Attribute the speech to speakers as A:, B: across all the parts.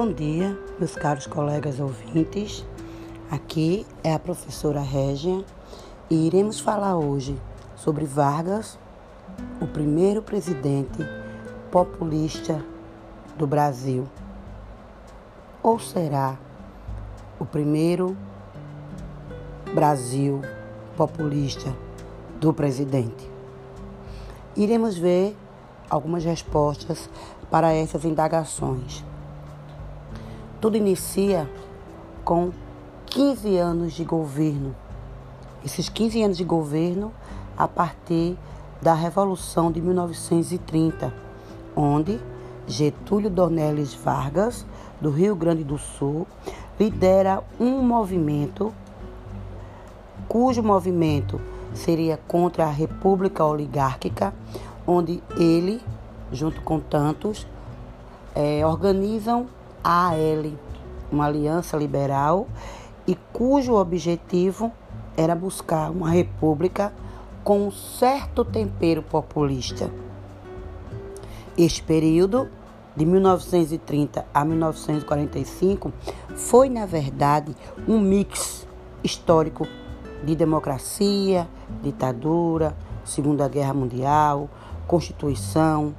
A: Bom dia, meus caros colegas ouvintes. Aqui é a professora Régia e iremos falar hoje sobre Vargas, o primeiro presidente populista do Brasil. Ou será o primeiro Brasil populista do presidente? Iremos ver algumas respostas para essas indagações. Tudo inicia com 15 anos de governo. Esses 15 anos de governo a partir da Revolução de 1930, onde Getúlio Dornelles Vargas, do Rio Grande do Sul, lidera um movimento cujo movimento seria contra a República Oligárquica, onde ele, junto com tantos, é, organizam AL, uma aliança liberal, e cujo objetivo era buscar uma república com um certo tempero populista. Este período, de 1930 a 1945, foi, na verdade, um mix histórico de democracia, ditadura, Segunda Guerra Mundial, Constituição,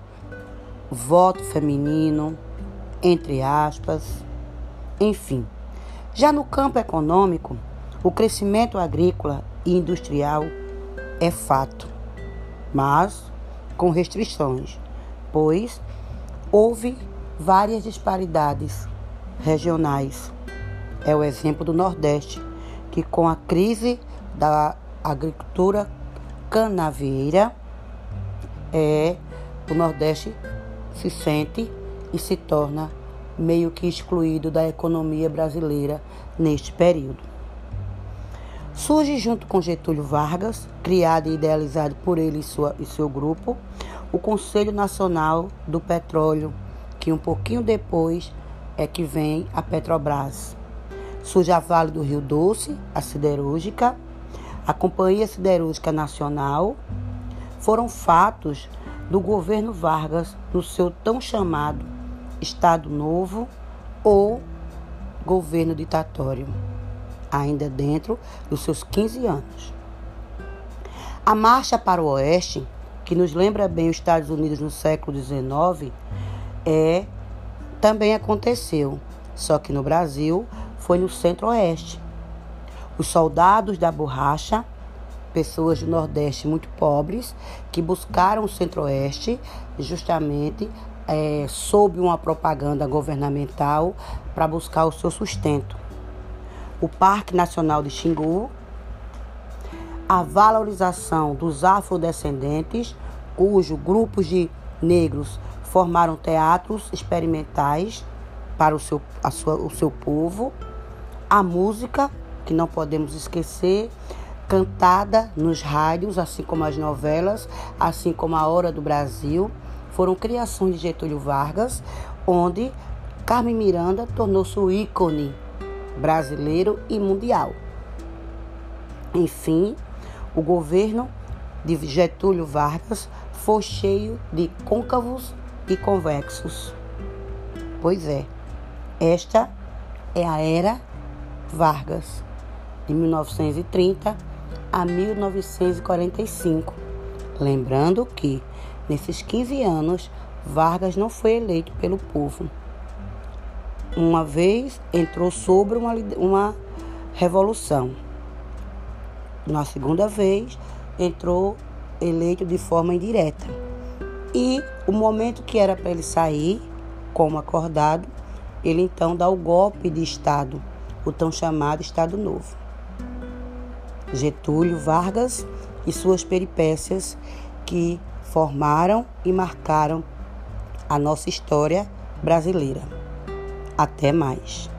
A: voto feminino, entre aspas, enfim. Já no campo econômico, o crescimento agrícola e industrial é fato, mas com restrições, pois houve várias disparidades regionais. É o exemplo do Nordeste, que com a crise da agricultura canavieira, é, o Nordeste se sente e se torna meio que excluído da economia brasileira neste período. Surge junto com Getúlio Vargas, criado e idealizado por ele e, sua, e seu grupo, o Conselho Nacional do Petróleo, que um pouquinho depois é que vem a Petrobras. Surge a Vale do Rio Doce, a siderúrgica, a Companhia Siderúrgica Nacional. Foram fatos do governo Vargas no seu tão chamado Estado Novo ou governo ditatório, ainda dentro dos seus 15 anos. A marcha para o oeste, que nos lembra bem os Estados Unidos no século XIX, é também aconteceu, só que no Brasil foi no centro-oeste. Os soldados da borracha pessoas do Nordeste muito pobres que buscaram o Centro-Oeste justamente é, sob uma propaganda governamental para buscar o seu sustento. O Parque Nacional de Xingu, a valorização dos afrodescendentes, cujo grupos de negros formaram teatros experimentais para o seu, sua, o seu povo, a música, que não podemos esquecer, cantada nos rádios, assim como as novelas, assim como a Hora do Brasil, foram criações de Getúlio Vargas, onde Carmen Miranda tornou-se o ícone brasileiro e mundial. Enfim, o governo de Getúlio Vargas foi cheio de côncavos e convexos. Pois é, esta é a era Vargas, de 1930 a 1945. Lembrando que, nesses 15 anos, Vargas não foi eleito pelo povo. Uma vez entrou sobre uma, uma revolução. Na segunda vez, entrou eleito de forma indireta. E o momento que era para ele sair, como acordado, ele então dá o golpe de Estado, o tão chamado Estado Novo. Getúlio Vargas e suas peripécias que formaram e marcaram a nossa história brasileira. Até mais.